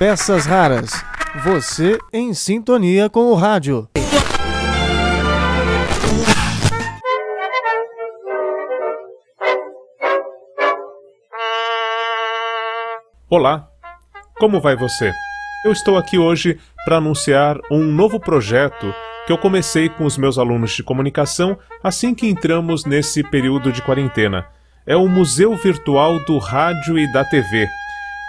peças raras. Você em sintonia com o rádio. Olá, como vai você? Eu estou aqui hoje para anunciar um novo projeto que eu comecei com os meus alunos de comunicação assim que entramos nesse período de quarentena. É o Museu Virtual do Rádio e da TV.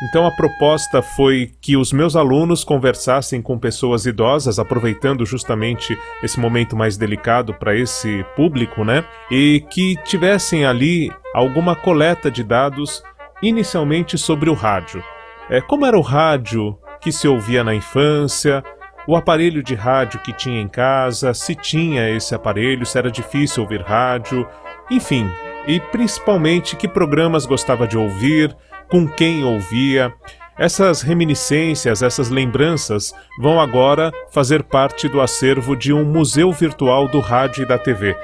Então a proposta foi que os meus alunos conversassem com pessoas idosas, aproveitando justamente esse momento mais delicado para esse público, né? E que tivessem ali alguma coleta de dados inicialmente sobre o rádio. É, como era o rádio que se ouvia na infância, o aparelho de rádio que tinha em casa, se tinha esse aparelho, se era difícil ouvir rádio, enfim, e principalmente que programas gostava de ouvir, com quem ouvia. Essas reminiscências, essas lembranças vão agora fazer parte do acervo de um museu virtual do rádio e da TV.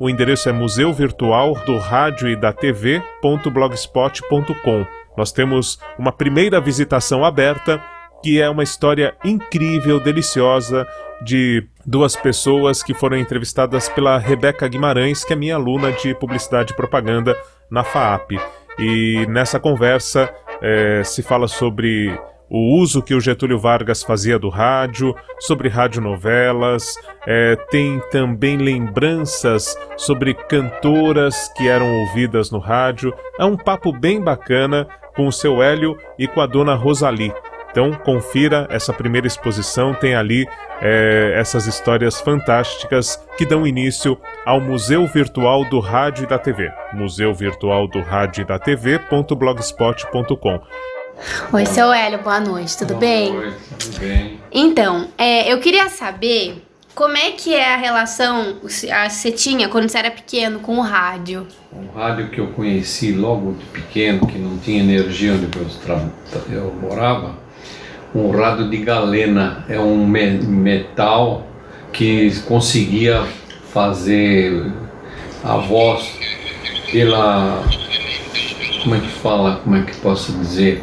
O endereço é museu virtual do rádio e da TV.blogspot.com. Nós temos uma primeira visitação aberta, que é uma história incrível, deliciosa, de duas pessoas que foram entrevistadas pela Rebeca Guimarães, que é minha aluna de publicidade e propaganda na FAAP. E nessa conversa é, se fala sobre o uso que o Getúlio Vargas fazia do rádio, sobre radionovelas, é, tem também lembranças sobre cantoras que eram ouvidas no rádio. É um papo bem bacana com o seu Hélio e com a dona Rosali. Então confira essa primeira exposição, tem ali é, essas histórias fantásticas que dão início ao Museu Virtual do Rádio e da TV. Museu Virtual do Rádio e da TV.blogspot.com. Oi, seu Hélio, boa noite, tudo boa bem? Oi, tudo bem. Então, é, eu queria saber como é que é a relação que você tinha quando você era pequeno com o rádio. Um rádio que eu conheci logo de pequeno, que não tinha energia onde eu, eu morava, um rádio de galena, é um me metal que conseguia fazer a voz pela como é que fala, como é que posso dizer,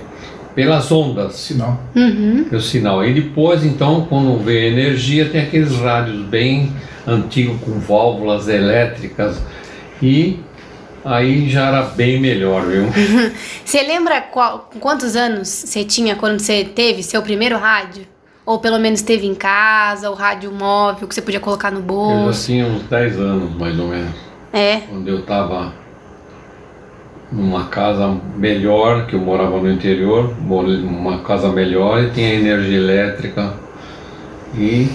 pelas ondas. Sinal. Uhum. Pelo sinal. E depois, então, quando veio energia, tem aqueles rádios bem antigos com válvulas elétricas e aí já era bem melhor, viu? você lembra qual, quantos anos você tinha quando você teve seu primeiro rádio? Ou pelo menos teve em casa, o rádio móvel que você podia colocar no bolso? Eu já tinha uns 10 anos, mais ou menos. É. Quando eu tava numa casa melhor, que eu morava no interior, uma casa melhor e tinha energia elétrica e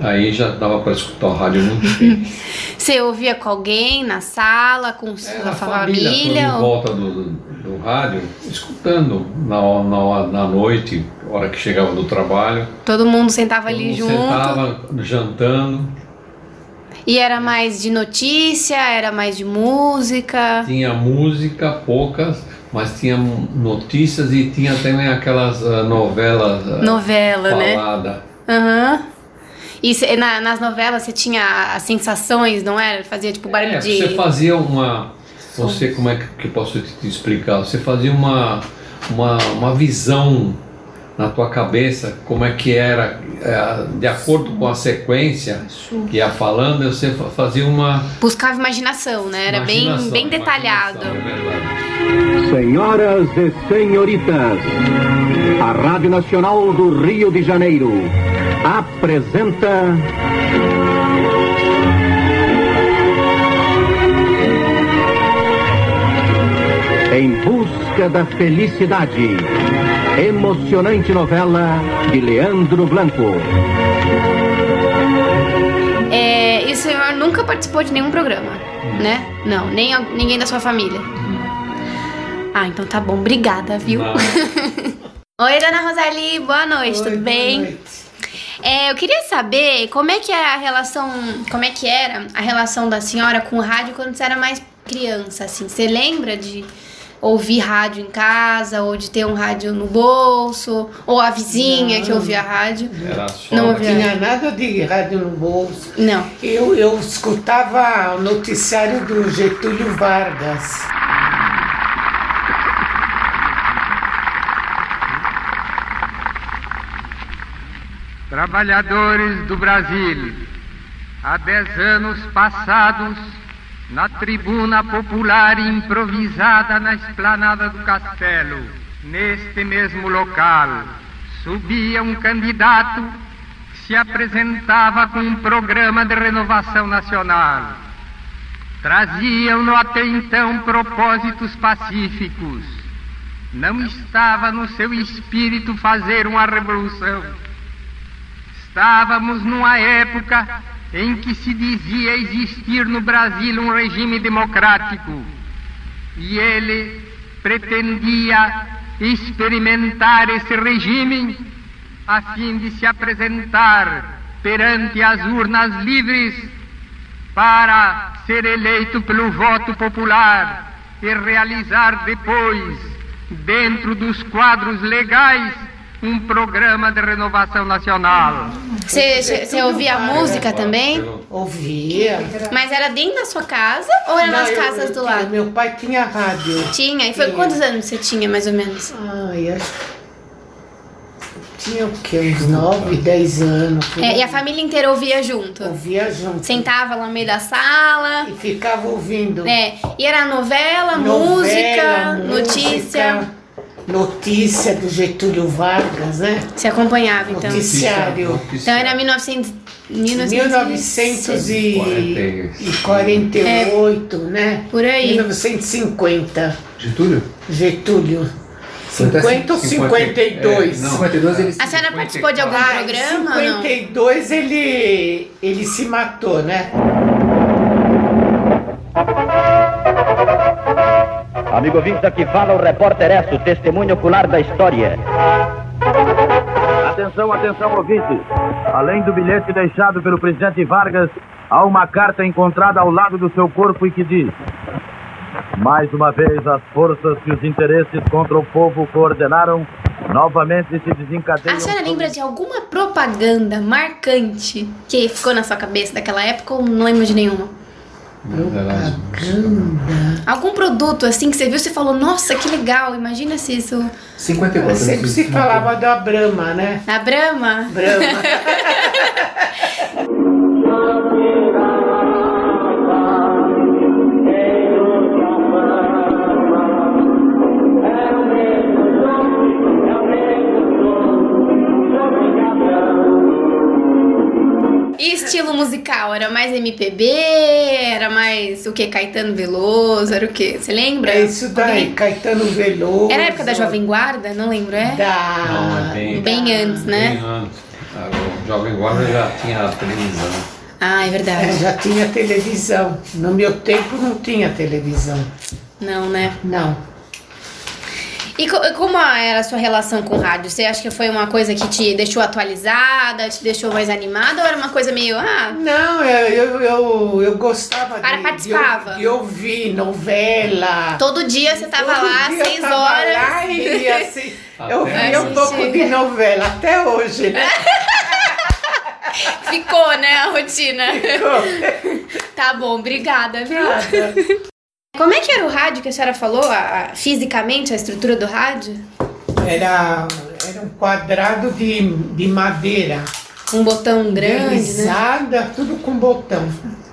aí já dava para escutar a rádio muito bem. Você ouvia com alguém na sala, com Era a família? família? Em ou- volta do, do, do rádio, escutando na, na, na noite, hora que chegava do trabalho. Todo mundo sentava ali Todo mundo junto. Sentava jantando, E era mais de notícia, era mais de música. tinha música, poucas, mas tinha notícias e tinha também aquelas ah, novelas ah, Novela, né? faladas. Aham. E cê- na- nas novelas você tinha as sensações, não era? Fazia tipo barulho É, de. você fazia uma. Você, como é que, eu posso te explicar? Você fazia uma, uma, uma visão na tua cabeça, como é que era, é, de acordo com a sequência que ia falando, você fa- fazia uma. Buscava imaginação, né? Era bem, imaginação, bem detalhado. imaginação, é verdade. Senhoras e senhoritas, a Rádio Nacional do Rio de Janeiro apresenta. Em busca da felicidade. Emocionante novela de Leandro Blanco. É, e o senhor nunca participou de nenhum programa, né? Não, nem ninguém da sua família. Ah, então tá bom. Obrigada, viu? Oi, dona Rosali, boa noite, tudo bem? É, eu queria saber como é que é a relação, como é que era a relação da senhora com o rádio quando você era mais criança, assim. Você lembra de ouvir rádio em casa, ou de ter um rádio no bolso, ou a vizinha que ouvia rádio? Era só. Não Não ouvia. tinha nada de rádio no bolso. Não. Eu, eu escutava o noticiário do Getúlio Vargas. Trabalhadores do Brasil, há dez anos passados, na tribuna popular improvisada na esplanada do castelo, neste mesmo local, subia um candidato que se apresentava com um programa de renovação nacional. Traziam-no até então propósitos pacíficos. Não estava no seu espírito fazer uma revolução. Estávamos numa época em que se dizia existir no Brasil um regime democrático. E ele pretendia experimentar esse regime a fim de se apresentar perante as urnas livres para ser eleito pelo voto popular e realizar depois, dentro dos quadros legais, um programa de renovação nacional. Você ouvia música também? Ouvia. Mas era dentro da sua casa ou era Não, nas eu- casas eu do tinha- lado? Meu pai tinha rádio. Tinha? E foi Tinha. quantos anos você tinha, mais ou menos? Ai, acho tinha o quê? Uns 9, 10 anos. É, e a família inteira ouvia junto? Ouvia junto. Sentava lá no meio da sala. E ficava ouvindo. É, e era novela, Novela, música, notícia. música, Notícia do Getúlio Vargas, né? Você acompanhava, então. Noticiário. Então era 1900, 1948, né? Por aí. 1950. Getúlio? Getúlio. 50 ou 52? É, não. 52 ele A senhora participou de algum Ah, em programa não? 52 ele, ele se matou, né? Amigo ouvinte, aqui fala o repórter Esso, testemunho ocular da história. Atenção, atenção, ouvintes. Além do bilhete deixado pelo presidente Vargas, há uma carta encontrada ao lado do seu corpo e que diz: Mais uma vez, as forças que os interesses contra o povo coordenaram novamente se desencadeiam. A senhora lembra de alguma propaganda marcante que ficou na sua cabeça daquela época ou não lembra de nenhuma? Algum produto assim que você viu você falou, nossa, que legal, imagina se isso. 54. Sempre se falava da Brahma, né? Na Brahma? Brahma. musical? Era mais MPB? Era mais o que? Caetano Veloso? Era o que? Você lembra? É isso daí, Caetano Veloso. Era a época da Jovem Guarda? Não lembro, é? Da... Não, é bem, Bem antes, né? bem antes. O Jovem Guarda já tinha a televisão. Ah, é verdade. É, já tinha televisão. No meu tempo não tinha televisão. Não, né? Não. E co- como era a sua relação com o rádio? Você acha que foi uma coisa que te deixou atualizada, te deixou mais animada ou era uma coisa meio, ah, Não, eu, eu, eu, eu gostava Cara, de, participava. de, de ouvir novela. todo dia você tava Todo lá, dia eu seis tava horas. lá e assim, eu via um pouco de novela, até hoje, né? Ficou, né, a rotina. tá bom, obrigada, viu? Como é que era o rádio que a senhora falou? a- a- fisicamente, a estrutura do rádio? Era, era um quadrado de, de madeira. Um botão grande, né? Deslizada, tudo com botão.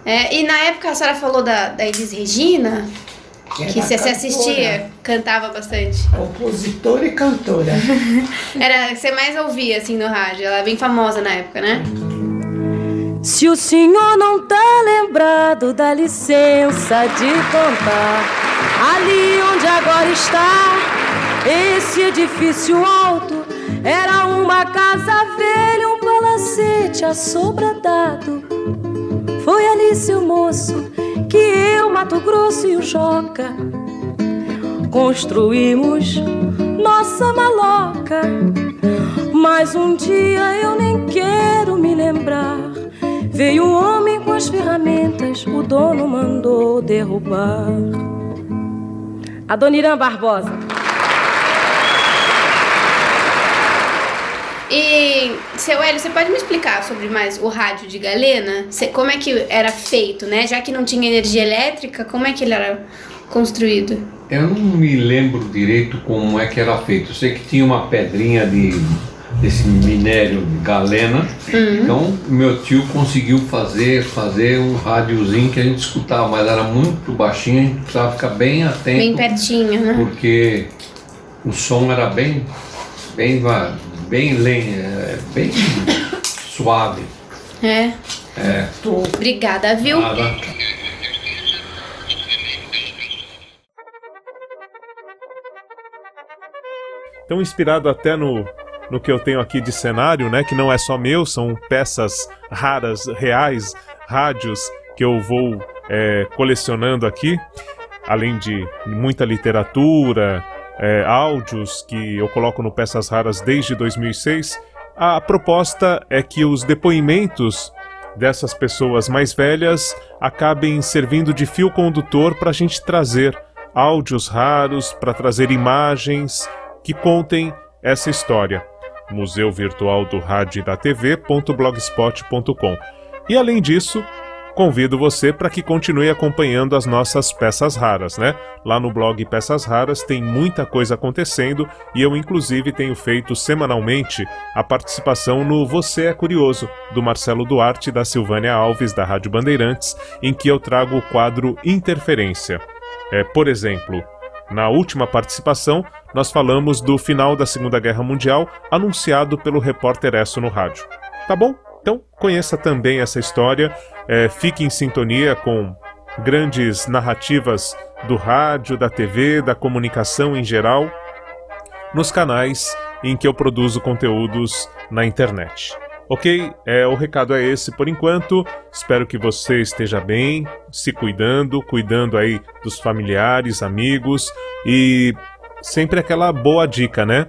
É, e na época a senhora falou da, da Elis Regina, que você se cantora, assistia, cantava bastante. Compositora e cantora. Era a que você mais ouvia, assim, no rádio. Ela é bem famosa na época, né? Se o senhor não tá lembrado, dá licença de contar. Ali onde agora está esse edifício alto, era uma casa velha, um palacete assobradado. Foi ali, seu moço, que eu, Mato Grosso e o Joca construímos nossa maloca. Mas um dia eu nem quero. Veio um homem com as ferramentas, o dono mandou derrubar. Adoniran Barbosa. E, seu Hélio, você pode me explicar sobre mais o rádio de Galena? Você- como é que era feito, né? Já que não tinha energia elétrica, como é que ele era construído? Eu não me lembro direito como é que era feito. Eu sei que tinha uma pedrinha de desse minério galena. Uhum. Então meu tio conseguiu fazer fazer um rádiozinho que a gente escutava, mas era muito baixinho, a gente precisava ficar bem atento. Bem pertinho, né? Porque o som era bem bem bem é, bem suave. É. É. Obrigada, viu? Nada. Então, inspirado até no, no que eu tenho aqui de cenário, né? Que não é só meu, são peças raras, reais, rádios que eu vou é, colecionando aqui, além de muita literatura, é, áudios que eu coloco no Peças Raras desde 2006. A proposta é que os depoimentos dessas pessoas mais velhas acabem servindo de fio condutor para a gente trazer áudios raros, para trazer imagens que contem essa história. Museu Virtual do Rádio e da TV.blogspot.com. E além disso, convido você para que continue acompanhando as nossas peças raras, né? Lá no blog Peças Raras tem muita coisa acontecendo e eu inclusive tenho feito semanalmente a participação no Você é Curioso, do Marcelo Duarte e da Silvânia Alves da Rádio Bandeirantes, em que eu trago o quadro Interferência. É, por exemplo, na última participação, nós falamos do final da Segunda Guerra Mundial, anunciado pelo repórter Esso no rádio. Tá bom? Então conheça também essa história, é, fique em sintonia com grandes narrativas do rádio, da TV, da comunicação em geral, nos canais em que eu produzo conteúdos na internet. Ok? É, o recado é esse por enquanto. Espero que você esteja bem, se cuidando, cuidando aí dos familiares, amigos e sempre aquela boa dica, né?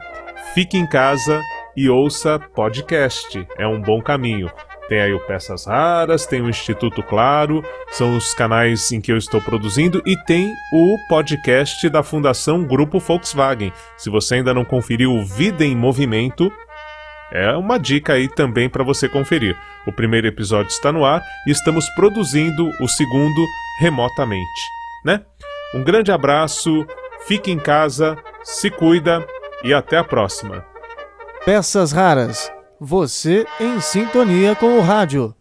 Fique em casa e ouça podcast. É um bom caminho. Tem aí o Peças Raras, tem o Instituto Claro, são os canais em que eu estou produzindo e tem o podcast da Fundação Grupo Volkswagen. Se você ainda não conferiu o Vida em Movimento, é uma dica aí também para você conferir. O primeiro episódio está no ar e estamos produzindo o segundo remotamente, né? Um grande abraço, fique em casa, se cuida e até a próxima. Peças raras. Você em sintonia com o rádio.